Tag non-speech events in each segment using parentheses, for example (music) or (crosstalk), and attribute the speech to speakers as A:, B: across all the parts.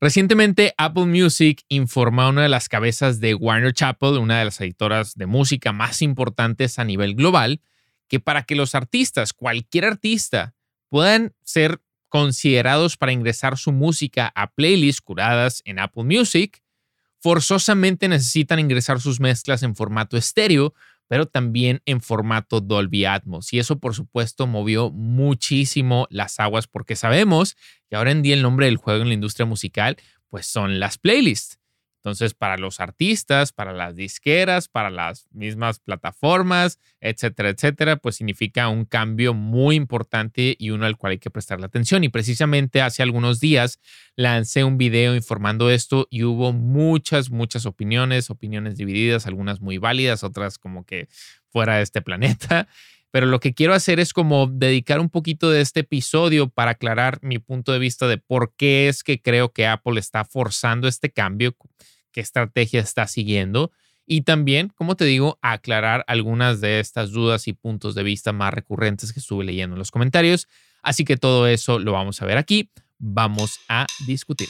A: Recientemente, Apple Music informó a una de las cabezas de Warner Chappell, una de las editoras de música más importantes a nivel global, que para que los artistas, cualquier artista, puedan ser considerados para ingresar su música a playlists curadas en Apple Music, forzosamente necesitan ingresar sus mezclas en formato estéreo, pero también en formato Dolby Atmos. Y eso, por supuesto, movió muchísimo las aguas porque sabemos que ahora en día el nombre del juego en la industria musical, pues son las playlists. Entonces, para los artistas, para las disqueras, para las mismas plataformas, etcétera, etcétera, pues significa un cambio muy importante y uno al cual hay que prestarle atención. Y precisamente hace algunos días lancé un video informando esto y hubo muchas, muchas opiniones, opiniones divididas, algunas muy válidas, otras como que fuera de este planeta. (laughs) Pero lo que quiero hacer es como dedicar un poquito de este episodio para aclarar mi punto de vista de por qué es que creo que Apple está forzando este cambio estrategia está siguiendo y también, como te digo, aclarar algunas de estas dudas y puntos de vista más recurrentes que estuve leyendo en los comentarios. Así que todo eso lo vamos a ver aquí. Vamos a discutir.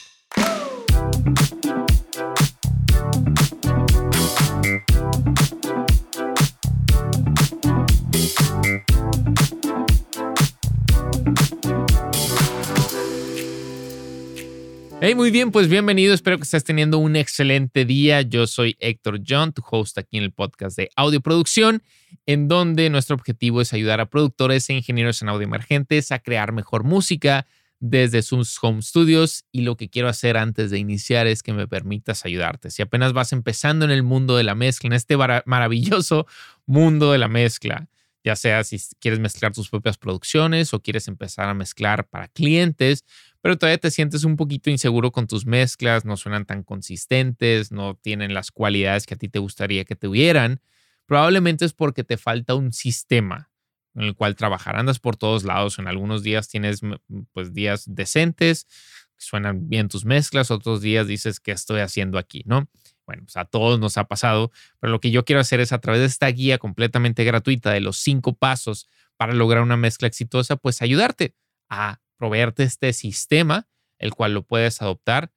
A: Hey, muy bien, pues bienvenido. Espero que estés teniendo un excelente día. Yo soy Héctor John, tu host aquí en el podcast de Audio Producción, en donde nuestro objetivo es ayudar a productores e ingenieros en audio emergentes a crear mejor música desde sus home studios. Y lo que quiero hacer antes de iniciar es que me permitas ayudarte. Si apenas vas empezando en el mundo de la mezcla, en este maravilloso mundo de la mezcla, ya sea si quieres mezclar tus propias producciones o quieres empezar a mezclar para clientes, pero todavía te sientes un poquito inseguro con tus mezclas, no suenan tan consistentes, no tienen las cualidades que a ti te gustaría que tuvieran, probablemente es porque te falta un sistema en el cual trabajar. Andas por todos lados, en algunos días tienes pues días decentes, suenan bien tus mezclas, otros días dices, ¿qué estoy haciendo aquí? ¿No? Bueno, pues a todos nos ha pasado, pero lo que yo quiero hacer es a través de esta guía completamente gratuita de los cinco pasos para lograr una mezcla exitosa, pues ayudarte a proveerte este sistema, el cual lo puedes adoptar,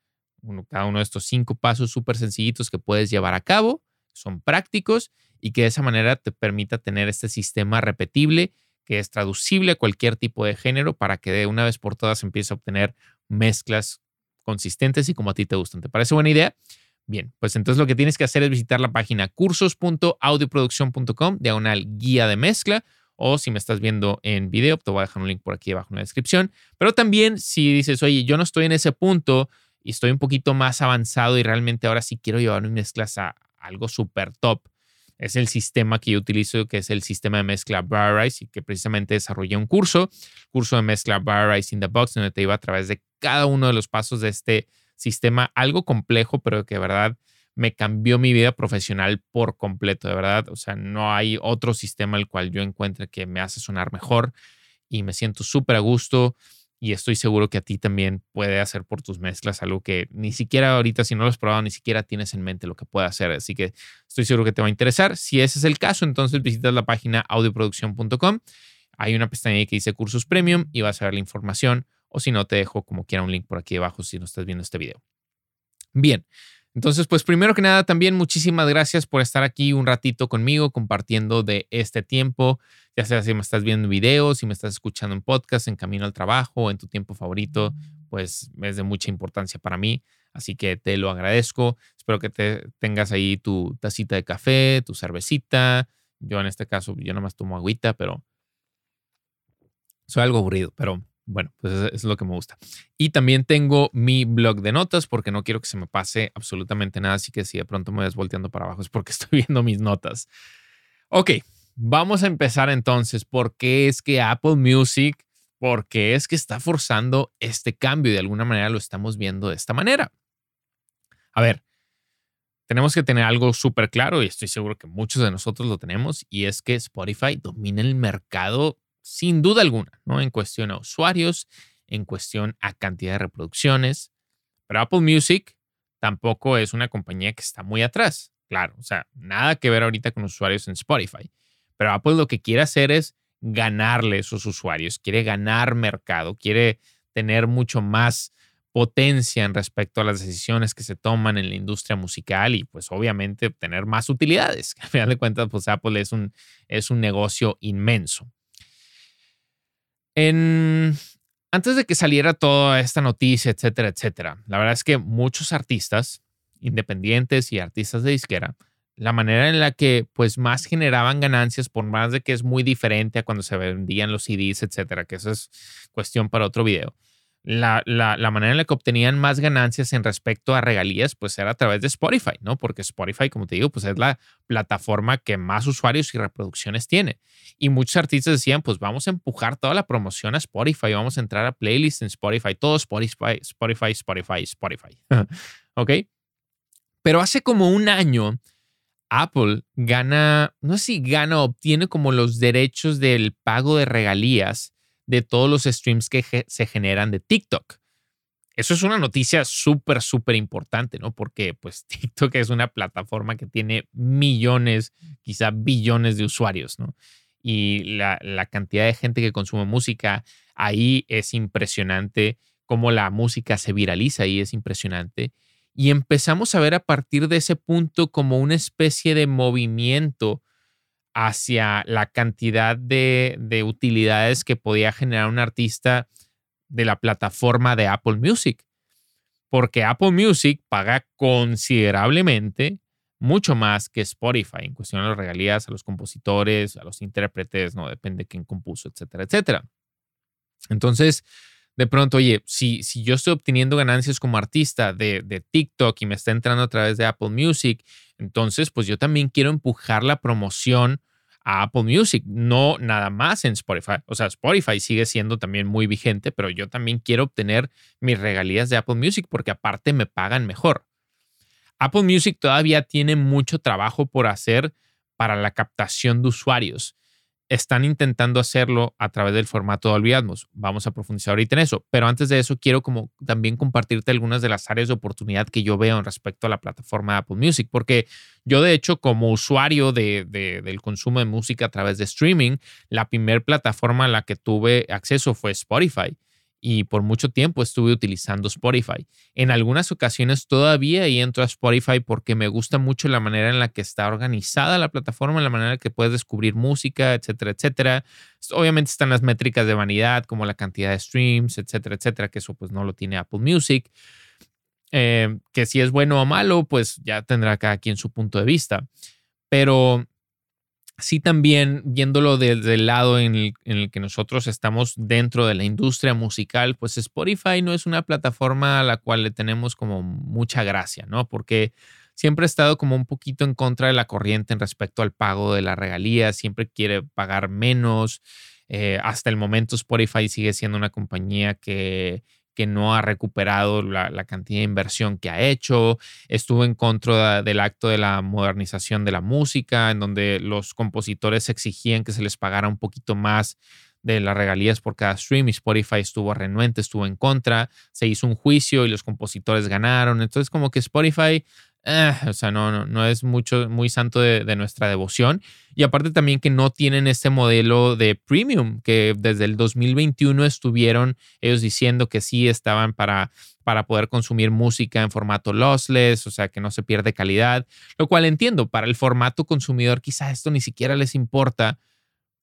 A: cada uno de estos cinco pasos súper sencillitos que puedes llevar a cabo, son prácticos y que de esa manera te permita tener este sistema repetible que es traducible a cualquier tipo de género para que de una vez por todas empieces a obtener mezclas consistentes y como a ti te gustan. ¿Te parece buena idea? Bien, pues entonces lo que tienes que hacer es visitar la página cursos.audioproducción.com, diagonal guía de mezcla, o si me estás viendo en video, te voy a dejar un link por aquí abajo en la descripción. Pero también si dices, oye, yo no estoy en ese punto y estoy un poquito más avanzado y realmente ahora sí quiero llevar mis mezclas a algo súper top, es el sistema que yo utilizo, que es el sistema de mezcla Rise y que precisamente desarrollé un curso, curso de mezcla Rise in the Box, donde te iba a través de cada uno de los pasos de este sistema, algo complejo, pero que de verdad me cambió mi vida profesional por completo, de verdad. O sea, no hay otro sistema al cual yo encuentre que me hace sonar mejor y me siento súper a gusto y estoy seguro que a ti también puede hacer por tus mezclas algo que ni siquiera ahorita, si no lo has probado, ni siquiera tienes en mente lo que puede hacer. Así que estoy seguro que te va a interesar. Si ese es el caso, entonces visitas la página audioproducción.com. Hay una pestaña que dice cursos premium y vas a ver la información. O si no, te dejo como quiera un link por aquí abajo si no estás viendo este video. Bien, entonces, pues primero que nada, también muchísimas gracias por estar aquí un ratito conmigo compartiendo de este tiempo, ya sea si me estás viendo videos, si me estás escuchando en podcast, en camino al trabajo, en tu tiempo favorito, pues es de mucha importancia para mí. Así que te lo agradezco. Espero que te tengas ahí tu tacita de café, tu cervecita. Yo en este caso, yo más tomo agüita, pero soy algo aburrido, pero bueno, pues es lo que me gusta. Y también tengo mi blog de notas porque no quiero que se me pase absolutamente nada. Así que si de pronto me ves volteando para abajo es porque (laughs) estoy viendo mis notas. Ok, vamos a empezar entonces. ¿Por qué es que Apple Music, por qué es que está forzando este cambio? Y de alguna manera lo estamos viendo de esta manera. A ver, tenemos que tener algo súper claro y estoy seguro que muchos de nosotros lo tenemos y es que Spotify domina el mercado sin duda alguna, ¿no? En cuestión a usuarios, en cuestión a cantidad de reproducciones. Pero Apple Music tampoco es una compañía que está muy atrás. Claro, o sea, nada que ver ahorita con usuarios en Spotify. Pero Apple lo que quiere hacer es ganarle esos usuarios, quiere ganar mercado, quiere tener mucho más potencia en respecto a las decisiones que se toman en la industria musical y pues obviamente obtener más utilidades. Al final de cuentas, pues Apple es un, es un negocio inmenso. En, antes de que saliera toda esta noticia, etcétera, etcétera, la verdad es que muchos artistas independientes y artistas de disquera, la manera en la que pues más generaban ganancias, por más de que es muy diferente a cuando se vendían los CDs, etcétera, que eso es cuestión para otro video la, manera en la que obtenían más ganancias en respecto a regalías, pues era a través de Spotify, ¿no? Porque Spotify, como te digo, pues es la plataforma que más usuarios y reproducciones tiene. Y muchos artistas decían, pues vamos a empujar toda la promoción a Spotify, vamos a entrar a playlists en Spotify, todo Spotify, Spotify, Spotify, Spotify. (laughs) Pero hace como un año, Apple gana, no sé si gana obtiene como los derechos del pago de regalías de todos los streams que se generan de TikTok. Eso es una noticia súper, súper importante, ¿no? Porque pues (laughs) TikTok es una plataforma que tiene millones, quizá billones de usuarios, ¿no? Y la, la cantidad de gente que consume música ahí es impresionante, cómo la música se viraliza ahí es impresionante. Y empezamos a ver a partir de ese punto como una especie de movimiento hacia la cantidad de, utilidades que podía generar un artista de la plataforma de Apple Music. Porque Apple Music paga considerablemente mucho más que Spotify en cuestión de las regalías a los compositores, a los intérpretes, no depende de quién compuso, etcétera, etcétera. Entonces, de pronto, oye, si, si yo estoy obteniendo ganancias como artista de, de TikTok y me está entrando a través de Apple Music entonces, pues yo también quiero empujar la promoción a Apple Music, no nada más en Spotify. O sea, Spotify sigue siendo también muy vigente, pero yo también quiero obtener mis regalías de Apple Music porque aparte me pagan mejor. Apple Music todavía tiene mucho trabajo por hacer para la captación de usuarios están intentando hacerlo a través del formato de Dolby Vamos a profundizar ahorita en eso. Pero antes de eso, quiero como también compartirte algunas de las áreas de oportunidad que yo veo en respecto a la plataforma Apple Music, porque yo de hecho como usuario de, del consumo de música a través de streaming, la primera plataforma a la que tuve acceso fue Spotify y por mucho tiempo estuve utilizando Spotify. En algunas ocasiones todavía entro a Spotify porque me gusta mucho la manera en la que está organizada la plataforma, la manera en la que puedes descubrir música, etcétera, etcétera. Obviamente están las métricas de vanidad como la cantidad de streams, etcétera, etcétera, que eso pues no lo tiene Apple Music. Eh, que si es bueno o malo, pues ya tendrá cada quien su punto de vista. Pero sí también viéndolo desde el lado en el, que nosotros estamos dentro de la industria musical, pues Spotify no es una plataforma a la cual le tenemos como mucha gracia, ¿no? Porque siempre ha estado como un poquito en contra de la corriente en respecto al pago de la regalía, siempre quiere pagar menos. Eh, hasta el momento Spotify sigue siendo una compañía que que no ha recuperado la, cantidad de inversión que ha hecho. Estuvo en contra del acto de la modernización de la música, en donde los compositores exigían que se les pagara un poquito más de las regalías por cada stream y Spotify estuvo renuente, estuvo en contra, se hizo un juicio y los compositores ganaron. Entonces como que Spotify eh, o sea, no, no, es mucho, muy santo de, nuestra devoción. Y aparte también que no tienen este modelo de premium, que desde el 2021 estuvieron ellos diciendo que sí estaban para, para poder consumir música en formato lossless, o sea, que no se pierde calidad, lo cual entiendo, para el formato consumidor quizás esto ni siquiera les importa,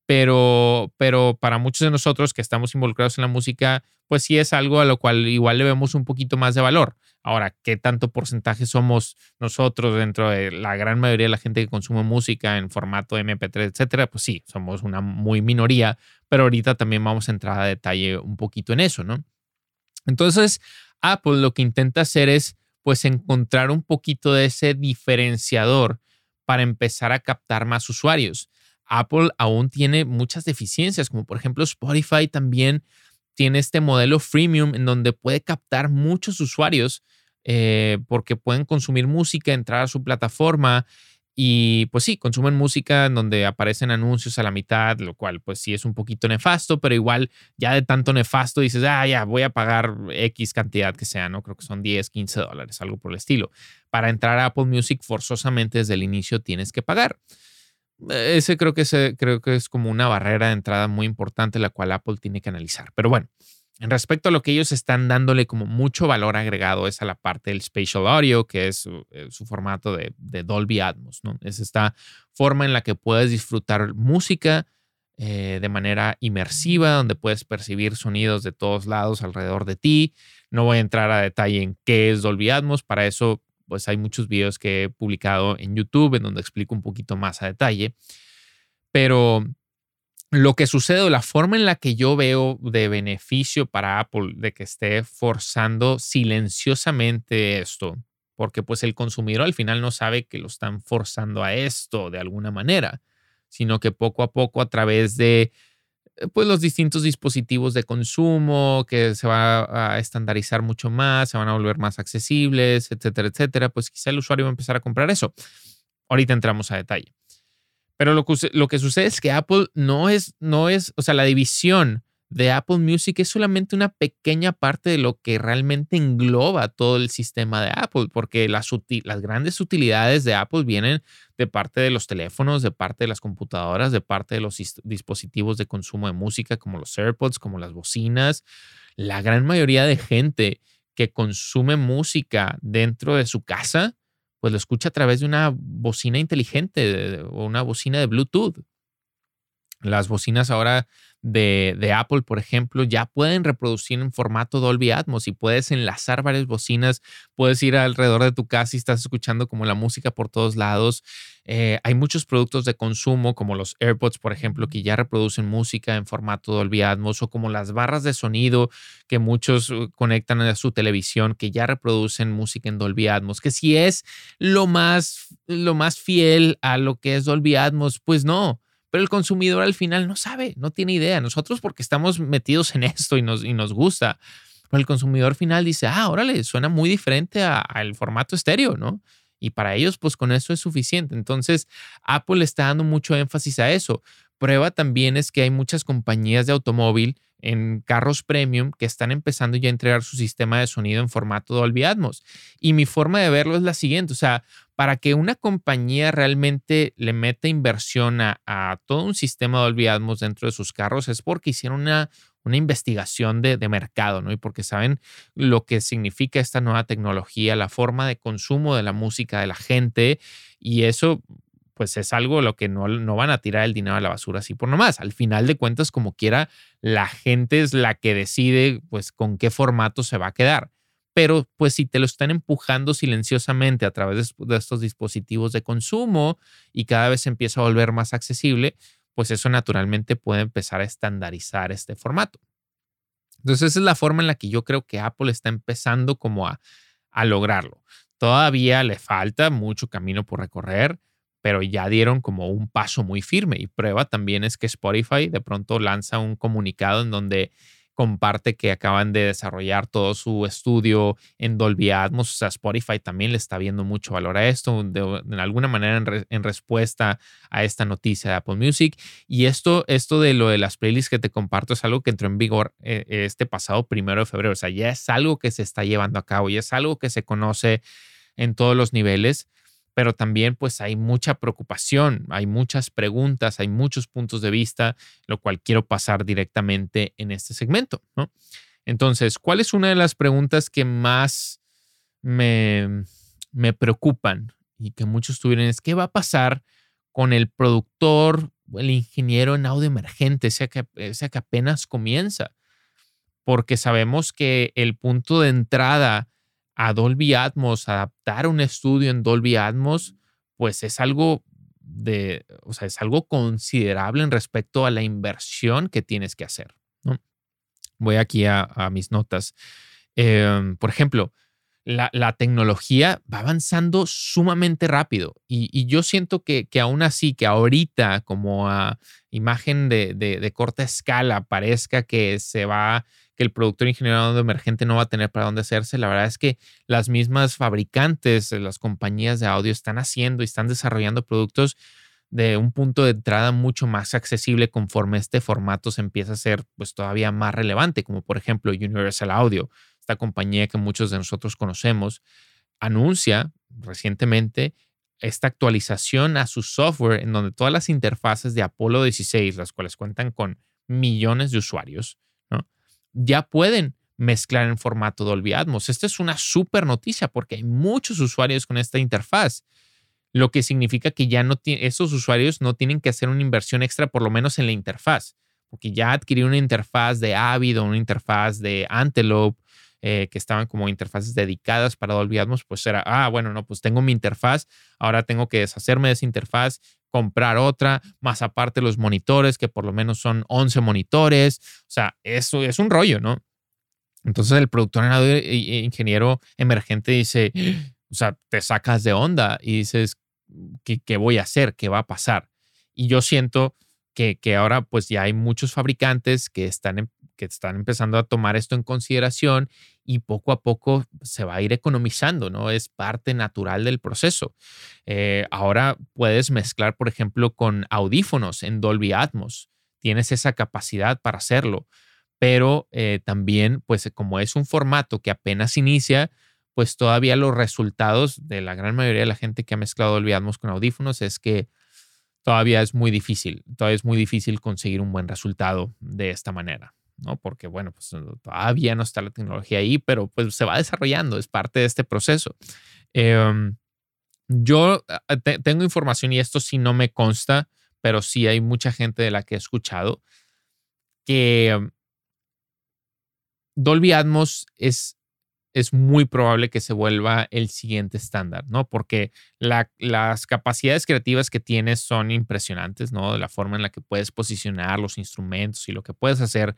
A: pero, pero para muchos de nosotros que estamos involucrados en la música, pues sí es algo a lo cual igual le vemos un poquito más de valor. Ahora, ¿qué tanto porcentaje somos nosotros dentro de la gran mayoría de la gente que consume música en formato MP3, etcétera? Pues sí, somos una muy minoría, pero ahorita también vamos a entrar a detalle un poquito en eso, ¿no? Entonces, Apple lo que intenta hacer es, pues, encontrar un poquito de ese diferenciador para empezar a captar más usuarios. Apple aún tiene muchas deficiencias, como por ejemplo Spotify también tiene este modelo freemium en donde puede captar muchos usuarios eh, porque pueden consumir música, entrar a su plataforma y pues sí, consumen música en donde aparecen anuncios a la mitad, lo cual pues sí es un poquito nefasto, pero igual ya de tanto nefasto dices, ah, ya voy a pagar X cantidad que sea, ¿no? Creo que son 10, 15 dólares, algo por el estilo. Para entrar a Apple Music forzosamente desde el inicio tienes que pagar. Ese creo que, creo que es como una barrera de entrada muy importante la cual Apple tiene que analizar. Pero bueno, En respecto a lo que ellos están dándole como mucho valor agregado es a la parte del spatial audio, que es su, eh, formato de, Dolby Atmos, ¿no? Es esta forma en la que puedes disfrutar música eh, de manera inmersiva, donde puedes percibir sonidos de todos lados alrededor de ti. No voy a entrar a detalle en qué es Dolby Atmos, para eso pues hay muchos videos que he publicado en YouTube en donde explico un poquito más a detalle. Pero lo que sucede la forma en la que yo veo de beneficio para Apple de que esté forzando silenciosamente esto, porque pues el consumidor al final no sabe que lo están forzando a esto de alguna manera, sino que poco a poco a través de pues los distintos dispositivos de consumo que se va a estandarizar mucho más, se van a volver más accesibles, etcétera, etcétera, pues quizá el usuario va a empezar a comprar eso. Ahorita entramos a detalle. Pero lo que, lo que sucede es que Apple no es, no es, o sea, la división de Apple Music es solamente una pequeña parte de lo que realmente engloba todo el sistema de Apple, porque las, grandes utilidades de Apple vienen de parte de los teléfonos, de parte de las computadoras, de parte de los dispositivos de consumo de música como los AirPods, como las bocinas. La gran mayoría de gente que consume música dentro de su casa pues lo escucha a través de una bocina inteligente o una bocina de Bluetooth. Las bocinas ahora de, Apple, por ejemplo, ya pueden reproducir en formato Dolby Atmos y puedes enlazar varias bocinas, puedes ir alrededor de tu casa y estás escuchando como la música por todos lados. Eh, hay muchos productos de consumo como los AirPods, por ejemplo, que ya reproducen música en formato Dolby Atmos o como las barras de sonido que muchos uh, conectan a su televisión que ya reproducen música en Dolby Atmos, que si es lo más, lo más fiel a lo que es Dolby Atmos, pues no pero el consumidor al final no sabe, no tiene idea. Nosotros porque estamos metidos en (laughs) esto y nos, y nos gusta, pero el consumidor final dice, ah, órale, suena muy diferente al formato estéreo, ¿no? Y para ellos, pues con eso es suficiente. Entonces, Apple está dando mucho énfasis a eso. Prueba también es que hay muchas compañías de automóvil en carros premium que están empezando ya a entregar su sistema de sonido en formato Dolby Atmos. Y mi forma de verlo es la siguiente, o sea, para que una compañía realmente le meta inversión a, todo un sistema Dolby Atmos dentro de sus carros es porque hicieron una, una investigación de, de, mercado, ¿no? Y porque saben lo que significa esta nueva tecnología, la forma de consumo de la música de la gente y eso pues es algo lo que no, no van a tirar el dinero a la basura así por nomás. Al final de cuentas, como quiera, la gente es la que decide pues con qué formato se va a quedar. Pero pues si te lo están empujando silenciosamente a través de, estos dispositivos de consumo y cada vez se empieza a volver más accesible, pues eso naturalmente puede empezar a estandarizar este formato. Entonces esa es la forma en la que yo creo que Apple está empezando como a, a lograrlo. Todavía le falta mucho camino por recorrer pero ya dieron como un paso muy firme. Y prueba también es que Spotify de pronto lanza un comunicado en donde comparte que acaban de desarrollar todo su estudio en Dolby Atmos. O sea, Spotify también le está viendo mucho valor a esto, de, alguna manera en, respuesta a esta noticia de Apple Music. Y esto, esto de lo de las playlists que te comparto es algo que entró en vigor eh, este pasado primero de febrero. O sea, ya es algo que se está llevando a cabo, ya es algo que se conoce en todos los niveles pero también pues hay mucha preocupación, hay muchas preguntas, hay muchos puntos de vista, lo cual quiero pasar directamente en este segmento. Entonces, ¿cuál es una de las preguntas que más me, me preocupan y que muchos tuvieron? Es qué va a pasar con el productor el ingeniero en audio emergente, sea que, sea que apenas comienza, porque sabemos que el punto de entrada a Dolby Atmos, adaptar un estudio en Dolby Atmos, pues es algo de, o sea, es algo considerable en respecto a la inversión que tienes que hacer. Voy aquí a, mis notas. Em, por ejemplo, la, tecnología va avanzando sumamente rápido y, yo siento que, que, aún así, que ahorita como a imagen de, de corta escala parezca que se va que el productor ingeniero de emergente no va a tener para dónde hacerse. La verdad es que las mismas fabricantes, las compañías de audio están haciendo y están desarrollando productos de un punto de entrada mucho más accesible conforme este formato se empieza a ser pues todavía más relevante, como por ejemplo Universal Audio, esta compañía que muchos de nosotros conocemos, anuncia recientemente esta actualización a su software en donde todas las interfaces de Apollo 16, las cuales cuentan con millones de usuarios, ya pueden mezclar en formato Dolby Atmos. Esta es una súper noticia porque hay muchos usuarios con esta interfaz, lo que significa que ya no esos usuarios no tienen que hacer una inversión extra, por lo menos en la interfaz, porque ya adquirir una interfaz de Avid o una interfaz de Antelope eh, que estaban como interfaces dedicadas para Dolby Atmos, pues era, ah, bueno, no, pues tengo mi interfaz, ahora tengo que deshacerme de esa interfaz, comprar otra, más aparte los monitores, que por lo menos son 11 monitores, o sea, eso es un rollo, ¿no? Entonces el productor ingeniero emergente dice, o sea, te sacas de onda y dices, ¿qué, qué voy a hacer? ¿Qué va a pasar? Y yo siento que, que ahora pues ya hay muchos fabricantes que están que están empezando a tomar esto en consideración y poco a poco se va a ir economizando, ¿no? Es parte natural del proceso. Eh, ahora puedes mezclar, por ejemplo, con audífonos en Dolby Atmos. Tienes esa capacidad para hacerlo, pero eh, también, pues como es un formato que apenas inicia, pues todavía los resultados de la gran mayoría de la gente que ha mezclado Dolby Atmos con audífonos es que todavía es muy difícil, todavía es muy difícil conseguir un buen resultado de esta manera. ¿No? Porque, bueno, pues todavía no está la tecnología ahí, pero pues se va desarrollando, es parte de este proceso. Em, yo ah, tengo información y esto sí no me consta, pero sí hay mucha gente de la que he escuchado que Dolby Atmos es, es muy probable que se vuelva el siguiente estándar, ¿no? Porque las capacidades creativas que tienes son impresionantes, ¿no? De la forma en la que puedes posicionar los instrumentos y lo que puedes hacer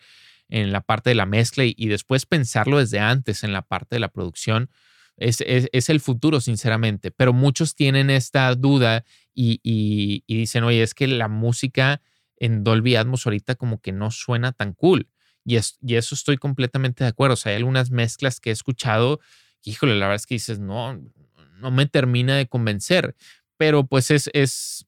A: en la parte de la mezcla y, después pensarlo desde antes en la parte de la producción. Es, el futuro, sinceramente, pero muchos tienen esta duda y, dicen, oye, es que la música en Dolby Atmos ahorita como que no suena tan cool. Y, eso estoy completamente de acuerdo. O sea, hay algunas mezclas que he escuchado, híjole, la verdad es que dices, no, no me termina de convencer, pero pues es, es,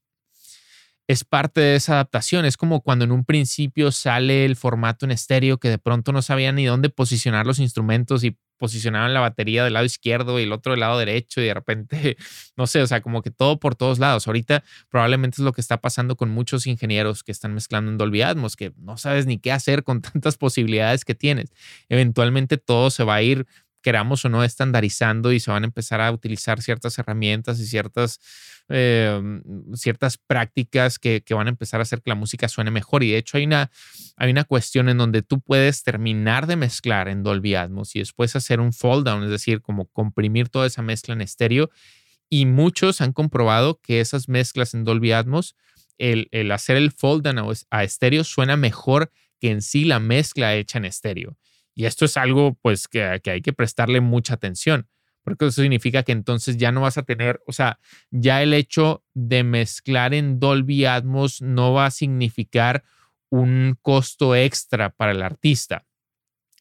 A: es parte de esa adaptación. Es como cuando en un principio sale el formato en estéreo que de pronto no sabían ni dónde posicionar los instrumentos y posicionaban la batería del lado izquierdo y el otro del lado derecho y de repente, (laughs) no sé, o sea, como que todo por todos lados. Ahorita probablemente es lo que está pasando con muchos ingenieros que están mezclando en Dolby Atmos, que no sabes ni qué hacer con (laughs) tantas posibilidades que tienes. Eventualmente todo se va a ir queramos o no, estandarizando y se van a empezar a utilizar ciertas herramientas y ciertas, em, ciertas prácticas que, van a empezar a hacer que la música suene mejor. Y de hecho hay una, hay una cuestión en donde tú puedes terminar de mezclar en Dolby Atmos y después hacer un fold down, es decir, como comprimir toda esa mezcla en estéreo. Y muchos han comprobado que esas mezclas en Dolby Atmos, el, el hacer el fold down a estéreo suena mejor que en sí la mezcla hecha en estéreo. Y esto es algo pues que, hay que prestarle mucha atención, porque eso significa que entonces ya no vas a tener, o sea, ya el hecho de mezclar en Dolby Atmos no va a significar un costo extra para el artista,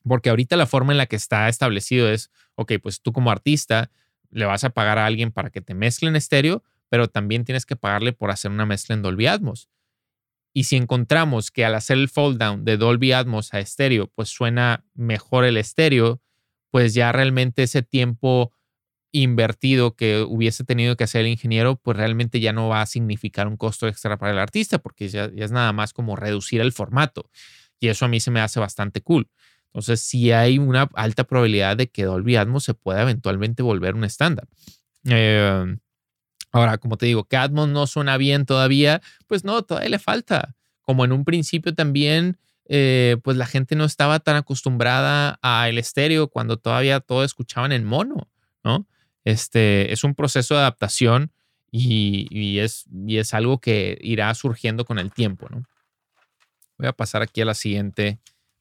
A: porque ahorita la forma en la que está establecido es, ok, pues tú como artista le vas a pagar a alguien para que te mezcle en estéreo, pero también tienes que pagarle por hacer una mezcla en Dolby Atmos. Y si encontramos que al hacer el fold down de Dolby Atmos a estéreo, pues suena mejor el estéreo, pues ya realmente ese tiempo invertido que hubiese tenido que hacer el ingeniero, pues realmente ya no va a significar un costo extra para el artista, porque ya, es nada más como reducir el formato. Y eso a mí se me hace bastante cool. Entonces, sí hay una alta probabilidad de que Dolby Atmos se pueda eventualmente volver un estándar. Eh, Ahora, como te digo, que Atmos no suena bien todavía, pues no, todavía le falta. Como en un principio también, eh, pues la gente no estaba tan acostumbrada al estéreo cuando todavía todo escuchaban en mono, ¿no? Este es un proceso de adaptación y, es, y es algo que irá surgiendo con el tiempo, ¿no? Voy a pasar aquí a la siguiente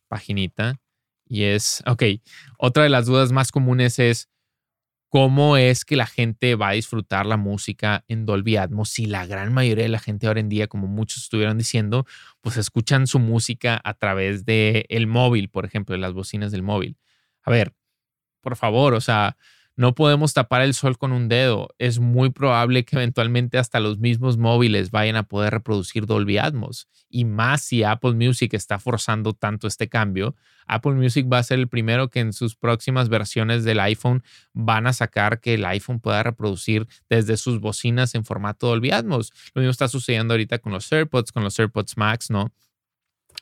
A: paginita y es, ok, otra de las dudas más comunes es, cómo es que la gente va a disfrutar la música en Dolby Atmos si la gran mayoría de la gente ahora en día, como muchos estuvieron diciendo, pues escuchan su música a través de el móvil, por ejemplo, de las bocinas del móvil. A ver, por favor, o sea, no podemos tapar el sol con un dedo. Es muy probable que eventualmente hasta los mismos móviles vayan a poder reproducir Dolby Atmos. Y más si Apple Music está forzando tanto este cambio. Apple Music va a ser el primero que en sus próximas versiones del iPhone van a sacar que el iPhone pueda reproducir desde sus bocinas en formato Dolby Atmos. Lo mismo está sucediendo ahorita con los AirPods, con los AirPods Max, ¿no?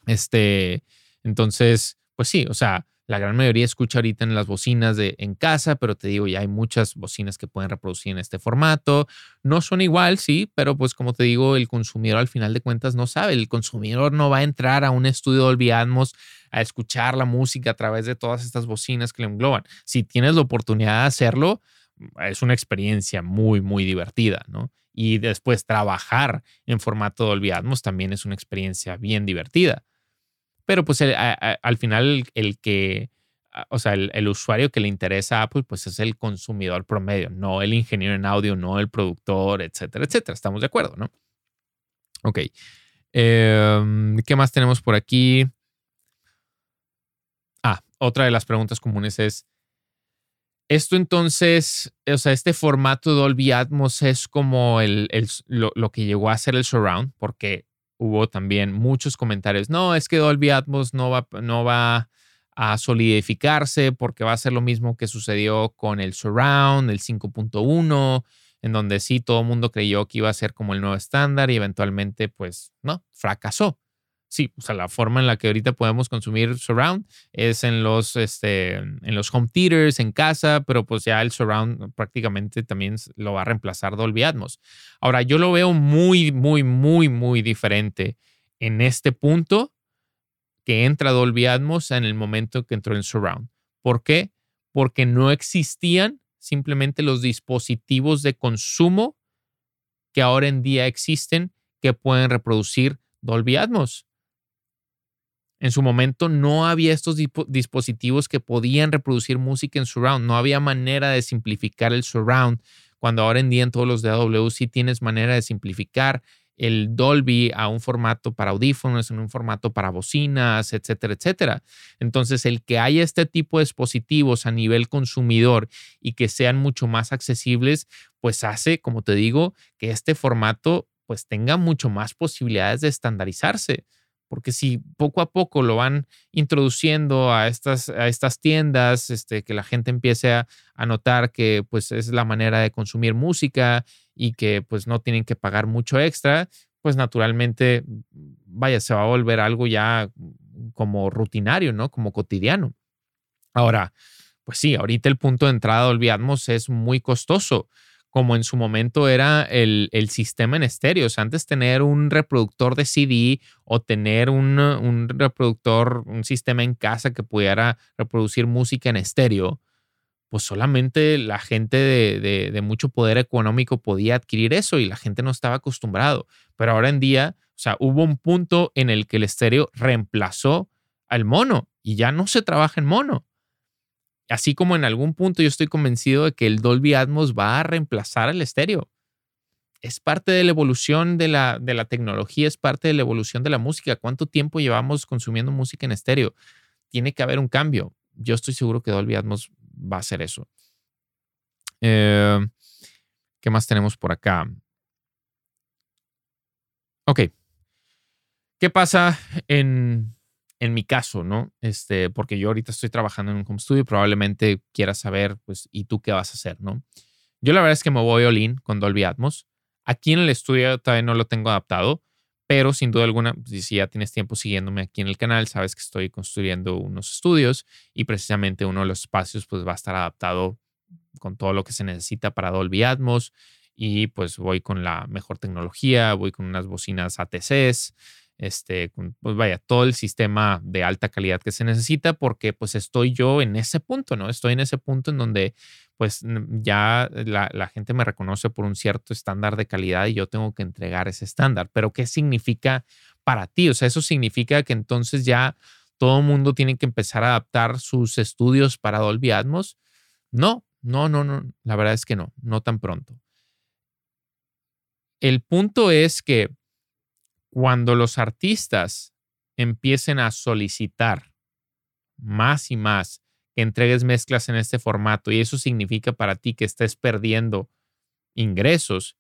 A: Este, entonces, pues sí, o sea, la gran mayoría escucha ahorita en las bocinas de en casa, pero te digo, ya hay muchas bocinas que pueden reproducir en este formato. No son igual, sí, pero pues como te digo, el consumidor al final de cuentas no sabe. El consumidor no va a entrar a un estudio Dolby Atmos a escuchar la música a través de todas estas bocinas que le engloban. Si tienes la oportunidad de hacerlo, es una experiencia muy, muy divertida, ¿no? Y después trabajar en formato Dolby Atmos también es una experiencia bien divertida. Pero pues al final el que, o sea, el, usuario que le interesa a Apple, pues es el consumidor promedio, no el ingeniero en audio, no el productor, etcétera, etcétera. Estamos de acuerdo, ¿no? Ok. Em, ¿Qué más tenemos por aquí? Ah, otra de las preguntas comunes es, esto entonces, o sea, este formato Dolby Atmos es como el, lo, lo, que llegó a ser el surround, porque hubo también muchos comentarios. No, es que Dolby Atmos no va, no va a solidificarse porque va a ser lo mismo que sucedió con el Surround, el 5.1, en donde sí todo el mundo creyó que iba a ser como el nuevo estándar y eventualmente pues no, fracasó sí, o sea, la forma en la que ahorita podemos consumir surround es en los, este, en los home theaters, en casa, pero pues ya el surround prácticamente también lo va a reemplazar Dolby Atmos. Ahora, yo lo veo muy, muy, muy, muy diferente en este punto que entra Dolby Atmos en el momento que entró en surround. ¿Por qué? Porque no existían simplemente los dispositivos de consumo que ahora en día existen que pueden reproducir Dolby Atmos. En su momento no había estos dispositivos que podían reproducir música en surround. No había manera de simplificar el surround. Cuando ahora en día en todos los DAW sí tienes manera de simplificar el Dolby a un formato para audífonos, en un formato para bocinas, etcétera, etcétera. Entonces, el que haya este tipo de dispositivos a nivel consumidor y que sean mucho más accesibles, pues hace, como te digo, que este formato pues tenga mucho más posibilidades de estandarizarse porque si poco a poco lo van introduciendo a estas, a estas tiendas, este, que la gente empiece a, notar que pues es la manera de consumir música y que pues no tienen que pagar mucho extra, pues naturalmente, vaya, se va a volver algo ya como rutinario, ¿no? Como cotidiano. Ahora, pues sí, ahorita el punto de entrada Dolby es muy costoso como en su momento era el, sistema en estéreo. O sea, antes tener un reproductor de CD o tener un, reproductor, un sistema en casa que pudiera reproducir música en estéreo, pues solamente la gente de, de, mucho poder económico podía adquirir eso y la gente no estaba acostumbrado. Pero ahora en día, o sea, hubo un punto en el que el estéreo reemplazó al mono y ya no se trabaja en mono. Así como en algún punto yo estoy convencido de que el Dolby Atmos va a reemplazar al estéreo. Es parte de la evolución de la, de la tecnología, es parte de la evolución de la música. ¿Cuánto tiempo llevamos consumiendo música en estéreo? Tiene que haber un cambio. Yo estoy seguro que Dolby Atmos va a hacer eso. Eh, ¿Qué más tenemos por acá? Ok. ¿Qué pasa en en mi caso, ¿no? Este, porque yo ahorita estoy trabajando en un home studio, probablemente quieras saber, pues, ¿y tú qué vas a hacer, no? Yo la verdad es que me voy all in con Dolby Atmos. Aquí en el estudio todavía no lo tengo adaptado, pero sin duda alguna, pues, si ya tienes tiempo siguiéndome aquí en el canal, sabes que estoy construyendo unos estudios y precisamente uno de los espacios, pues, va a estar adaptado con todo lo que se necesita para Dolby Atmos y pues voy con la mejor tecnología, voy con unas bocinas ATCs, este, pues vaya, todo el sistema de alta calidad que se necesita, porque pues estoy yo en ese punto, ¿no? Estoy en ese punto en donde pues ya la, gente me reconoce por un cierto estándar de calidad y yo tengo que entregar ese estándar. Pero ¿qué significa para ti? O sea, eso significa que entonces ya todo el mundo tiene que empezar a adaptar sus estudios para Dolby Atmos. No, no, no, no, la verdad es que no, no tan pronto. El punto es que cuando los artistas empiecen a solicitar más y más que entregues mezclas en este formato y eso significa para ti que estés perdiendo ingresos,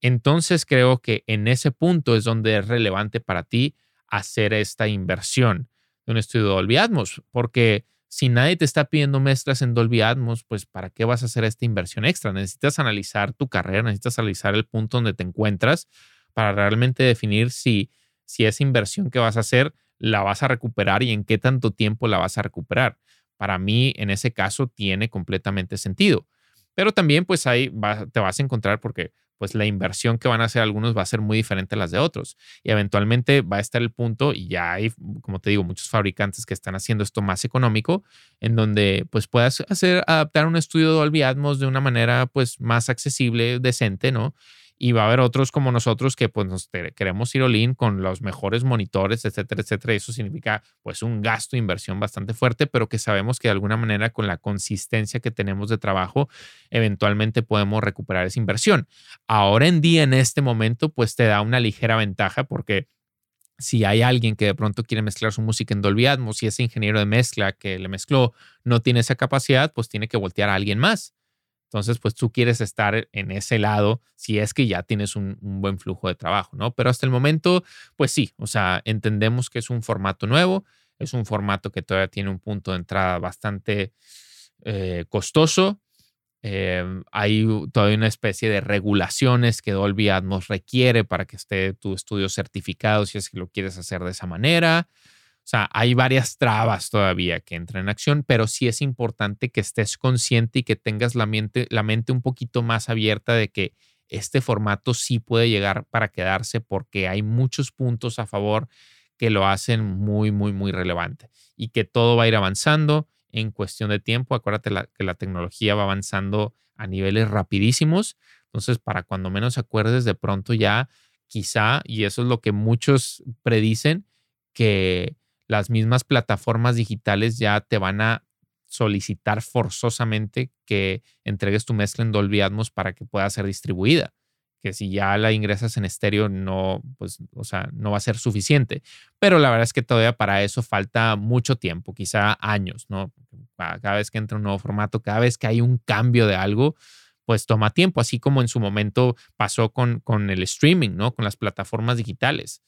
A: entonces creo que en ese punto es donde es relevante para ti hacer esta inversión de un estudio de Dolby Atmos, porque si nadie te está pidiendo mezclas en Dolby Atmos, pues ¿para qué vas a hacer esta inversión extra? Necesitas analizar tu carrera, necesitas analizar el punto donde te encuentras para realmente definir si, si esa inversión que vas a hacer la vas a recuperar y en qué tanto tiempo la vas a recuperar. Para mí, en ese caso, tiene completamente sentido. Pero también, pues ahí te vas a encontrar porque pues la inversión que van a hacer algunos va a ser muy diferente a las de otros. Y eventualmente va a estar el punto, y ya hay, como te digo, muchos fabricantes que están haciendo esto más económico, en donde pues puedas hacer, adaptar un estudio de Dolby de una manera pues más accesible, decente, ¿no? Y va a haber otros como nosotros que pues nos queremos ir all con los mejores monitores, etcétera, etcétera. Eso significa pues un gasto inversión bastante fuerte, pero que sabemos que de alguna manera con la consistencia que tenemos de trabajo, eventualmente podemos recuperar esa inversión. Ahora en día, en este momento, pues te da una ligera ventaja porque si hay alguien que de pronto quiere mezclar su música en Dolby Atmos y ese ingeniero de mezcla que le mezcló no tiene esa capacidad, pues tiene que voltear a alguien más. Entonces, pues tú quieres estar en ese lado si es que ya tienes un, buen flujo de trabajo, ¿no? Pero hasta el momento, pues sí, o sea, entendemos que es un formato nuevo, es un formato que todavía tiene un punto de entrada bastante eh, costoso. Em, hay todavía una especie de regulaciones que Dolby Atmos requiere para que esté tu estudio certificado si es que lo quieres hacer de esa manera. O sea, hay varias trabas todavía que entran en acción, pero sí es importante que estés consciente y que tengas la mente, la mente un poquito más abierta de que este formato sí puede llegar para quedarse porque hay muchos puntos a favor que lo hacen muy, muy, muy relevante y que todo va a ir avanzando en cuestión de tiempo. Acuérdate que la tecnología va avanzando a niveles rapidísimos. Entonces, para cuando menos acuerdes, de pronto ya quizá, y eso es lo que muchos predicen, que las mismas plataformas digitales ya te van a solicitar forzosamente que entregues tu mezcla en Dolby Atmos para que pueda ser distribuida. Que si ya la ingresas en estéreo, no, pues, o sea, no va a ser suficiente. Pero la verdad es que todavía para eso falta mucho tiempo, quizá años, ¿no? Cada vez que entra un nuevo formato, cada vez que hay un cambio de algo, pues toma tiempo, así como en su momento pasó con, con el streaming, ¿no? Con las plataformas digitales.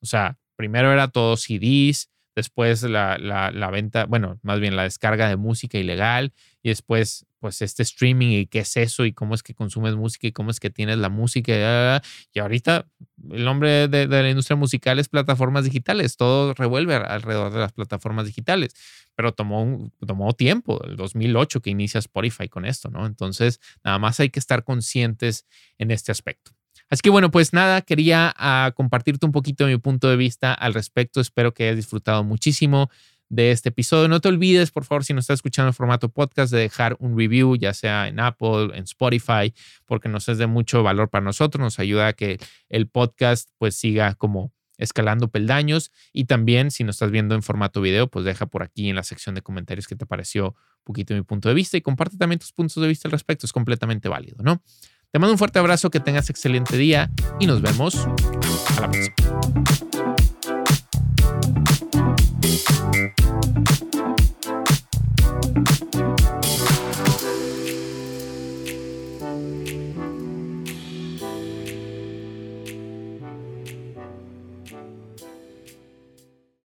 A: O sea, primero era todo CDs, después la, la, venta, bueno, más bien la descarga de música ilegal y después pues este streaming y qué es eso y cómo es que consumes música y cómo es que tienes la música. Y ahorita el nombre de, la industria musical es plataformas digitales, todo revuelve alrededor de las plataformas digitales, pero tomó, tomó tiempo, el 2008 que inicia Spotify con esto, ¿no? Entonces, nada más hay que estar conscientes en este aspecto. Así que bueno, pues nada, quería ah, compartirte un poquito mi punto de vista al respecto. Espero que hayas disfrutado muchísimo de este episodio. No te olvides, por favor, si nos estás escuchando en formato podcast, de dejar un review, ya sea en Apple, en Spotify, porque nos es de mucho valor para nosotros, nos ayuda a que el podcast pues siga como escalando peldaños y también si nos estás viendo en formato video, pues deja por aquí en la sección de comentarios que te pareció un poquito mi punto de vista y comparte también tus puntos de vista al respecto, es completamente válido, ¿no? Te mando un fuerte abrazo, que tengas excelente día y nos vemos a la próxima.